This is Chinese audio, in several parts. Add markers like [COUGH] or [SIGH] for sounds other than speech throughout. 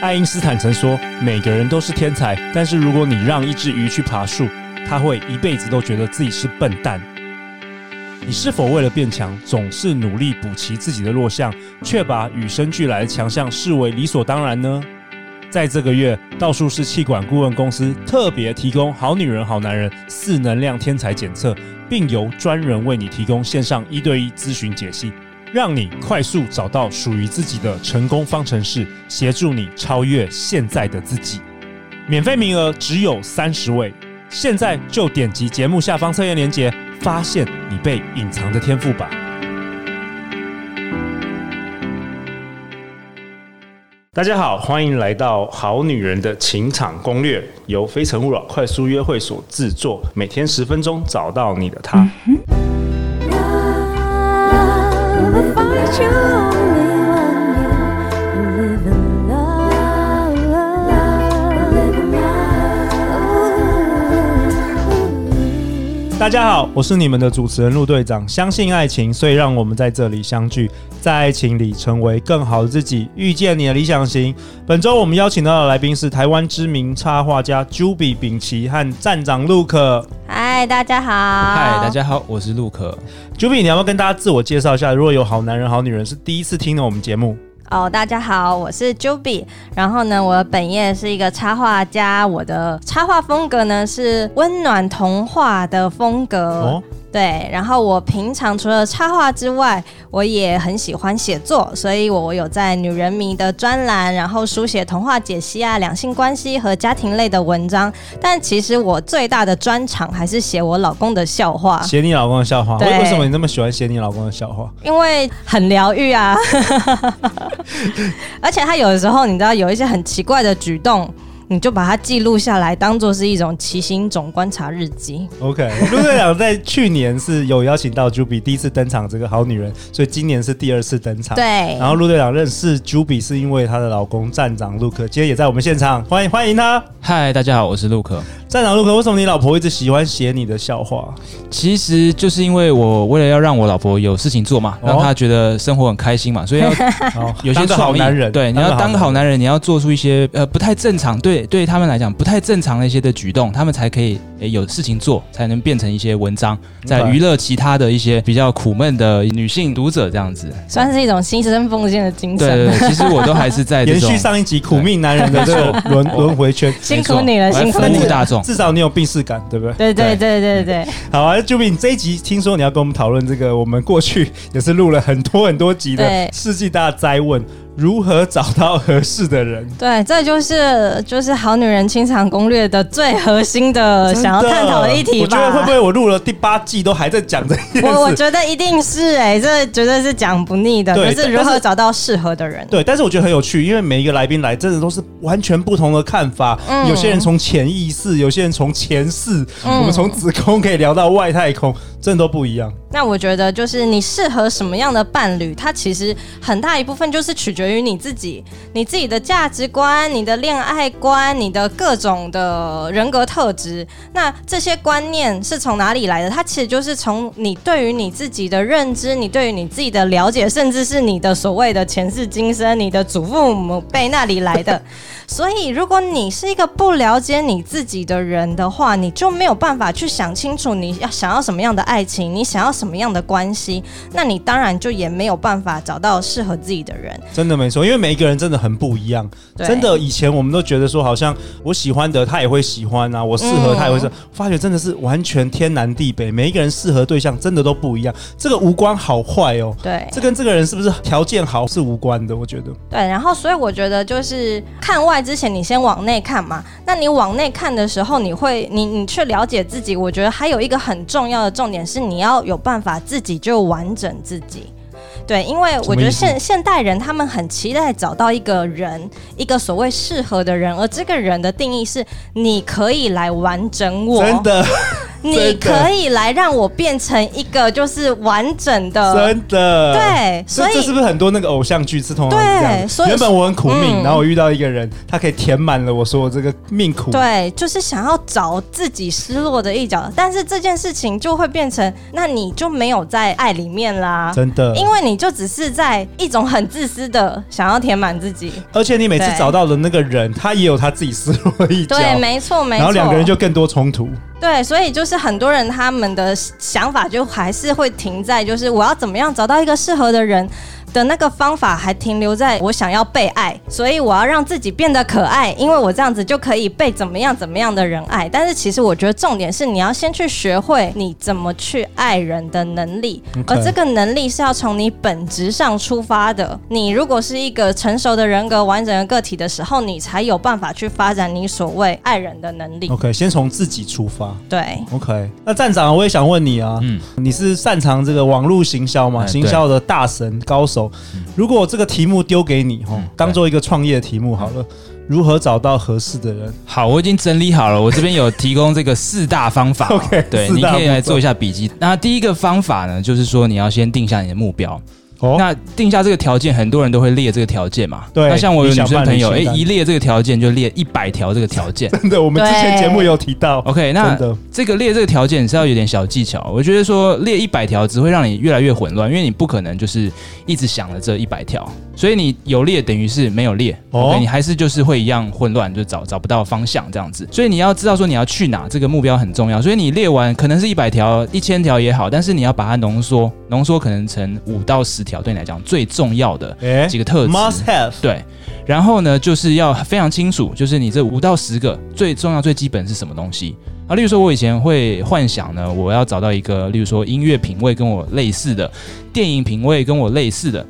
爱因斯坦曾说：“每个人都是天才，但是如果你让一只鱼去爬树，它会一辈子都觉得自己是笨蛋。”你是否为了变强，总是努力补齐自己的弱项，却把与生俱来的强项视为理所当然呢？在这个月，道术士气管顾问公司特别提供“好女人、好男人”四能量天才检测，并由专人为你提供线上一对一咨询解析。让你快速找到属于自己的成功方程式，协助你超越现在的自己。免费名额只有三十位，现在就点击节目下方测验链接，发现你被隐藏的天赋吧！大家好，欢迎来到《好女人的情场攻略》，由非诚勿扰快速约会所制作，每天十分钟，找到你的他。嗯 that you 大家好，我是你们的主持人陆队长。相信爱情，所以让我们在这里相聚，在爱情里成为更好的自己，遇见你的理想型。本周我们邀请到的来宾是台湾知名插画家 Juby 秉琦和站长 Luke。嗨，大家好。嗨，大家好，我是 Luke。Juby，你要不要跟大家自我介绍一下？如果有好男人、好女人是第一次听的我们节目。哦大家好，我是 Juby。然后呢，我的本业是一个插画家，我的插画风格呢是温暖童话的风格。对，然后我平常除了插画之外，我也很喜欢写作，所以我有在女人迷的专栏，然后书写童话解析啊、两性关系和家庭类的文章。但其实我最大的专长还是写我老公的笑话。写你老公的笑话？对为什么你那么喜欢写你老公的笑话？因为很疗愈啊，[LAUGHS] 而且他有的时候，你知道有一些很奇怪的举动。你就把它记录下来，当做是一种骑行种观察日记。OK，陆队长在去年是有邀请到 Juby 第一次登场，这个好女人，所以今年是第二次登场。对。然后陆队长认识 Juby 是因为她的老公站长 Luke，今天也在我们现场，欢迎欢迎他。嗨，大家好，我是 Luke。站长 Luke，为什么你老婆一直喜欢写你的笑话？其实就是因为我为了要让我老婆有事情做嘛，让她觉得生活很开心嘛，所以要 [LAUGHS] 有些好男人。对，你要当个好男人，你要做出一些呃不太正常，对对他们来讲不太正常的一些的举动，他们才可以诶有事情做，才能变成一些文章，在娱乐其他的一些比较苦闷的女性读者这样子，算是一种牺牲奉献的精神。对对对，其实我都还是在延续上一集苦命男人的这个轮轮回圈，辛苦你了，辛苦大众。至少你有病逝感，对不对？对对对对对。好啊，Juby，你这一集听说你要跟我们讨论这个，我们过去 [LAUGHS] 也是录了很多很多集的世纪大灾问。如何找到合适的人？对，这就是就是好女人清场攻略的最核心的想要探讨的议题吧。我觉得会不会我录了第八季都还在讲这件事？我我觉得一定是哎、欸，这绝对是讲不腻的。对，就是如何找到适合的人。对，但是我觉得很有趣，因为每一个来宾来，真的都是完全不同的看法。嗯，有些人从潜意识，有些人从前世，嗯、我们从子宫可以聊到外太空。真的都不一样。那我觉得，就是你适合什么样的伴侣，它其实很大一部分就是取决于你自己，你自己的价值观、你的恋爱观、你的各种的人格特质。那这些观念是从哪里来的？它其实就是从你对于你自己的认知、你对于你自己的了解，甚至是你的所谓的前世今生、你的祖父母辈那里来的。[LAUGHS] 所以，如果你是一个不了解你自己的人的话，你就没有办法去想清楚你要想要什么样的爱情，你想要什么样的关系，那你当然就也没有办法找到适合自己的人。真的没错，因为每一个人真的很不一样。真的，以前我们都觉得说，好像我喜欢的他也会喜欢啊，我适合他也会是，嗯、发觉真的是完全天南地北，每一个人适合对象真的都不一样。这个无关好坏哦，对，这跟这个人是不是条件好是无关的，我觉得。对，然后所以我觉得就是看外。之前你先往内看嘛，那你往内看的时候，你会你你去了解自己。我觉得还有一个很重要的重点是，你要有办法自己就完整自己。对，因为我觉得现现代人他们很期待找到一个人，一个所谓适合的人，而这个人的定义是你可以来完整我。真的。你可以来让我变成一个就是完整的，真的，对，所以这是不是很多那个偶像剧是通常是这样？所以原本我很苦命，嗯、然后我遇到一个人，他可以填满了我说我这个命苦。对，就是想要找自己失落的一角，但是这件事情就会变成，那你就没有在爱里面啦，真的，因为你就只是在一种很自私的想要填满自己，而且你每次找到的那个人，他也有他自己失落的一角，对，没错，没错，然后两个人就更多冲突。对，所以就是是很多人他们的想法就还是会停在，就是我要怎么样找到一个适合的人。的那个方法还停留在我想要被爱，所以我要让自己变得可爱，因为我这样子就可以被怎么样怎么样的人爱。但是其实我觉得重点是你要先去学会你怎么去爱人的能力，Okay. 而这个能力是要从你本质上出发的。你如果是一个成熟的人格、完整的个体的时候，你才有办法去发展你所谓爱人的能力。OK，先从自己出发。对，OK。那站长，我也想问你啊，嗯，你是擅长这个网络行销吗？行销的大神高手。如果我这个题目丢给你，哈，当做一个创业题目好了，如何找到合适的人？好，我已经整理好了，我这边有提供这个四大方法。[LAUGHS] OK，对，你可以来做一下笔记。那第一个方法呢，就是说你要先定下你的目标。哦，那定下这个条件，很多人都会列这个条件嘛。对。那像我有女生朋友，哎，一列这个条件就列一百条这个条件。[LAUGHS] 真的，我们之前节目有提到。[LAUGHS] OK，那这个列这个条件是要有点小技巧。我觉得说列一百条只会让你越来越混乱，因为你不可能就是一直想了这一百条，所以你有列等于是没有列。哦。你还是就是会一样混乱，就找找不到方向这样子。所以你要知道说你要去哪，这个目标很重要。所以你列完可能是一百条、一千条也好，但是你要把它浓缩，浓缩可能成五到十条，对你来讲最。重要的几个特质，must have 对，然后呢，就是要非常清楚，就是你这五到十个最重要、最基本是什么东西啊？例如说，我以前会幻想呢，我要找到一个，例如说音乐品味跟我类似的，电影品味跟我类似的。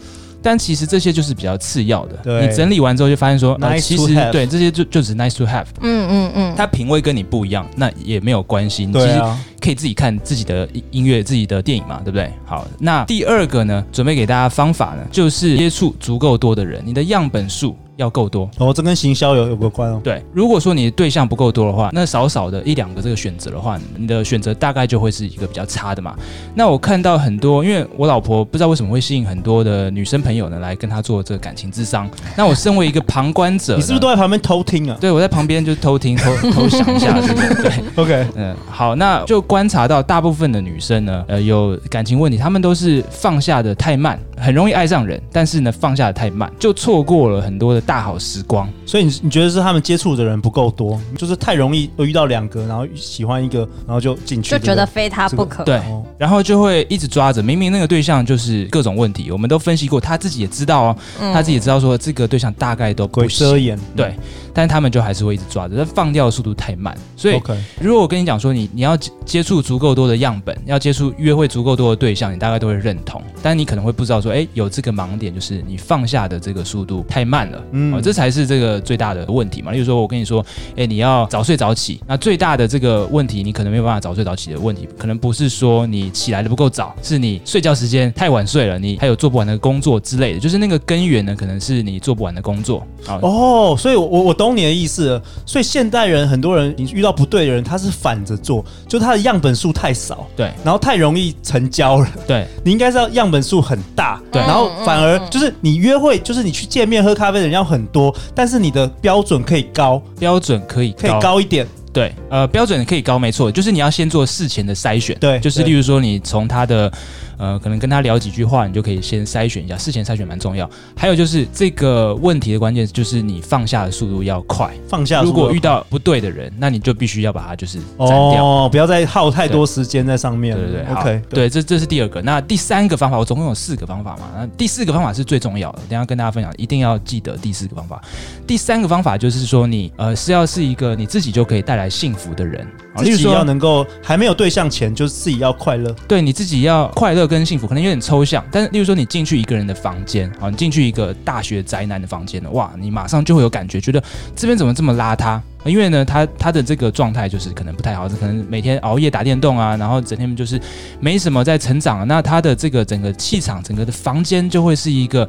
但其实这些就是比较次要的。对，你整理完之后就发现说，呃、其实对这些就就只是 nice to have。嗯嗯嗯，他品味跟你不一样，那也没有关系。你其实可以自己看自己的音乐、自己的电影嘛，对不对？好，那第二个呢，准备给大家方法呢，就是接触足够多的人，你的样本数。要够多哦，这跟行销有有个关哦。对，如果说你的对象不够多的话，那少少的一两个这个选择的话，你的选择大概就会是一个比较差的嘛。那我看到很多，因为我老婆不知道为什么会吸引很多的女生朋友呢来跟她做这个感情智商。那我身为一个旁观者，你是不是都在旁边偷听啊？对，我在旁边就偷听偷偷想一下，[LAUGHS] 对？对，OK，嗯，好，那就观察到大部分的女生呢，呃，有感情问题，她们都是放下的太慢，很容易爱上人，但是呢，放下的太慢，就错过了很多的大好时光。所以你你觉得是他们接触的人不够多，就是太容易遇到两个，然后喜欢一个，然后就进去，就觉得非他不可。这个、对，然后就会一直抓着，明明那个对象就是各种问题，我们都分析过，他自己也知道哦，嗯、他自己也知道说这个对象大概都不遮掩，对，但是他们就还是会一直抓着，但放掉的速度太慢。所以.如果我跟你讲说你你要接触足够多的样本，要接触约会足够多的对象，你大概都会认同，但你可能会不知道说，哎，有这个盲点，就是你放下的这个速度太慢了，嗯、哦，这才是这个最大的问题嘛。例如说，我跟你说，哎，你要早睡早起，那最大的这个问题，你可能没有办法早睡早起的问题，可能不是说你起来的不够早，是你睡觉时间太晚睡了，你还有做不完的工作之类的，就是那个根源呢，可能是你做不完的工作。哦，所以我我懂你的意思了。所以现代人很多人，你遇到不对的人，他是反着做，就他的样本数太少，对，然后太容易成交了，对，你应该是要样本数很大，对，然后反而就是你约会，就是你去见面喝咖啡的人要很多，但是你的标准可以高，标准可以可以高一点。对，呃，标准可以高，没错，就是你要先做事前的筛选，对，就是例如说你从他的，呃，可能跟他聊几句话，你就可以先筛选一下，事前筛选蛮重要。还有就是这个问题的关键就是你放下的速度要快，放下。如果遇到不对的人，那你就必须要把它就是斩掉，哦，不要再耗太多时间在上面。对对对，OK，对，对，这这是第二个。那第三个方法，我总共有四个方法嘛，那第四个方法是最重要的，等下跟大家分享，一定要记得第四个方法。第三个方法就是说你呃是要是一个你自己就可以带来幸福的人。自己要能够还没有对象前，就是自己要快乐。对，你自己要快乐跟幸福，可能有点抽象。但是，例如说你进去一个人的房间啊，你进去一个大学宅男的房间了，哇，你马上就会有感觉，觉得这边怎么这么邋遢？因为呢，他他的这个状态就是可能不太好，可能每天熬夜打电动啊，然后整天就是没什么在成长。那他的这个整个气场，整个的房间就会是一个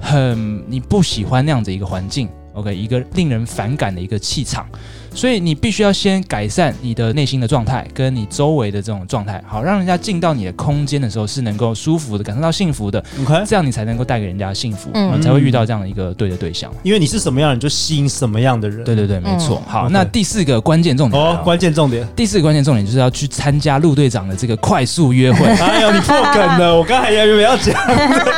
很你不喜欢那样的一个环境。OK，一个令人反感的一个气场。所以你必须要先改善你的内心的状态，跟你周围的这种状态，好让人家进到你的空间的时候是能够舒服的，感受到幸福的。OK，这样你才能够带给人家幸福，嗯，才会遇到这样的一个对的对象。因为你是什么样，你就吸引什么样的人。对对对，没错。好，那第四个关键重点哦，关键重点，第四个关键重点就是要去参加陆队长的这个快速约会。[LAUGHS] 哎呦，你破梗了，我刚才还以为要讲，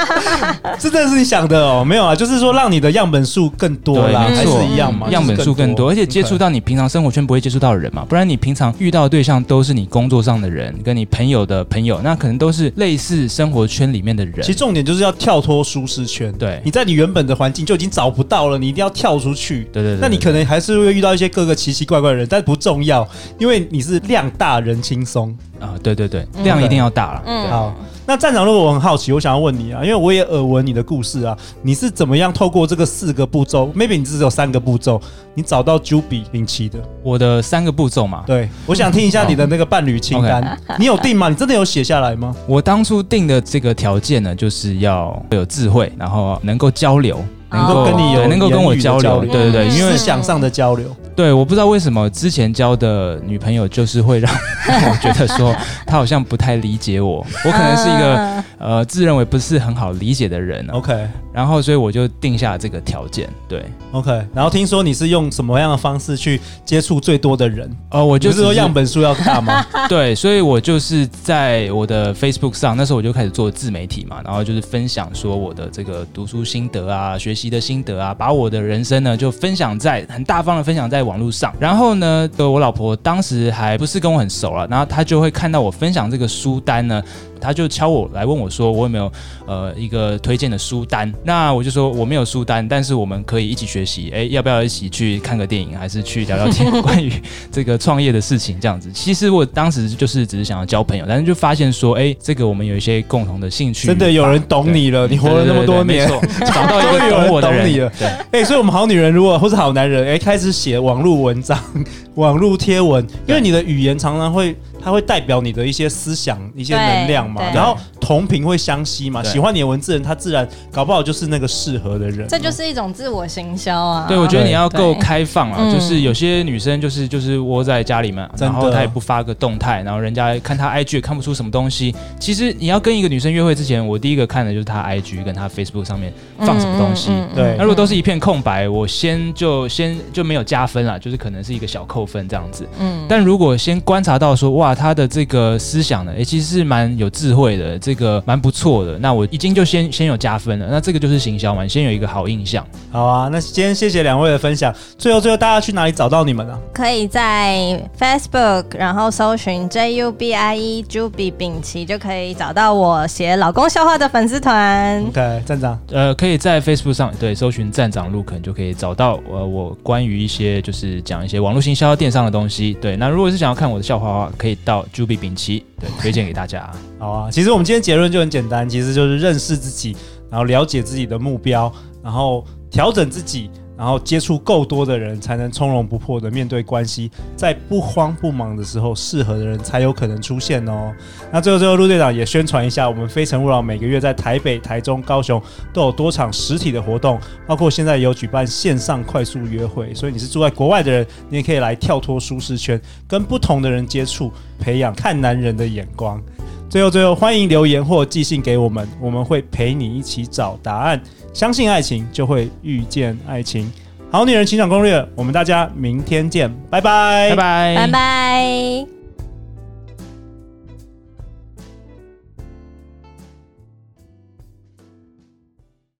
[LAUGHS] 这真的是你想的哦？没有啊，就是说让你的样本数更多啦，还是一样嘛，样本数更多，而且接触到你平常生活圈不会接触到的人嘛，不然你平常遇到的对象都是你工作上的人，跟你朋友的朋友，那可能都是类似生活圈里面的人。其实重点就是要跳脱舒适圈，对，你在你原本的环境就已经找不到了，你一定要跳出去。对对对，那你可能还是会遇到一些各个奇奇怪怪的人，但不重要，因为你是量大人轻松啊。对对对，量一定要大了。嗯，好。那站长，如果我很好奇，我想要问你啊，因为我也耳闻你的故事啊，你是怎么样透过这个四个步骤？Maybe 你只有三个步骤，你找到 Juby 的？我的三个步骤嘛？对，我想听一下你的那个伴侣清单，你有定吗？你真的有写下来吗？我当初定的这个条件呢，就是要有智慧，然后能够交流。能够跟你有能够跟我交流，对对对，因为思想上的交流。对，我不知道为什么之前交的女朋友就是会让 [LAUGHS] 我觉得说她好像不太理解我，我可能是一个呃自认为不是很好理解的人。OK，然后所以我就定下了这个条件。对，OK，然后听说你是用什么样的方式去接触最多的人？呃，我就是说样本数要大吗？[LAUGHS] 对，所以我就是在我的 Facebook 上，那时候我就开始做自媒体嘛，然后就是分享说我的这个读书心得啊，学习的心得啊，把我的人生呢就分享在很大方的分享在网络上。然后呢，我老婆当时还不是跟我很熟了，然后她就会看到我分享这个书单呢。他就敲我来问我说：“我有没有呃一个推荐的书单？”那我就说我没有书单，但是我们可以一起学习。哎，要不要一起去看个电影，还是去聊聊天 [LAUGHS] 关于这个创业的事情？这样子，其实我当时就是只是想要交朋友，但是就发现说，哎，这个我们有一些共同的兴趣。真的有人懂你了，你活了那么多年，[LAUGHS] 找到一个懂我的人，懂你了。对，哎，所以我们好女人如果或是好男人，哎，开始写网络文章、[LAUGHS] 网络贴文，因为你的语言常常会。它会代表你的一些思想、一些能量嘛，然后同频会相吸嘛，喜欢你的文字人，他自然搞不好就是那个适合的人。这就是一种自我行销啊。对，我觉得你要够开放啊，就是有些女生就是就是窝在家里面，然后她也不发个动态，然后人家看她 IG 也看不出什么东西。其实你要跟一个女生约会之前，我第一个看的就是她 IG 跟她 Facebook 上面放什么东西。对，那如果都是一片空白，我先就先就没有加分了，就是可能是一个小扣分这样子。嗯，但如果先观察到说哇。他的这个思想呢，哎，其实是蛮有智慧的，这个蛮不错的。那我已经就先先有加分了，那这个就是行销嘛，先有一个好印象。好啊，那今天谢谢两位的分享。最后最后，大家去哪里找到你们呢？可以在 Facebook，然后搜寻 J U B I E Juby 丙奇，就可以找到我写老公笑话的粉丝团。OK，站长，呃，可以在 Facebook 上对搜寻站长陆肯，就可以找到呃我关于一些就是讲一些网络行销电商的东西。对，那如果是想要看我的笑话的话，可以到 Juby 丙奇，对，推荐给大家。[LAUGHS] 好啊，其实我们今天结论就很简单，其实就是认识自己，然后了解自己的目标，然后调整自己。然后接触够多的人，才能从容不迫的面对关系，在不慌不忙的时候，适合的人才有可能出现哦。那最后最后，陆队长也宣传一下，我们非诚勿扰每个月在台北、台中、高雄都有多场实体的活动，包括现在有举办线上快速约会，所以你是住在国外的人，你也可以来跳脱舒适圈，跟不同的人接触，培养看男人的眼光。最后最后，欢迎留言或寄信给我们，我们会陪你一起找答案。相信爱情，就会遇见爱情。好女人情场攻略，我们大家明天见，拜拜，拜拜，拜拜。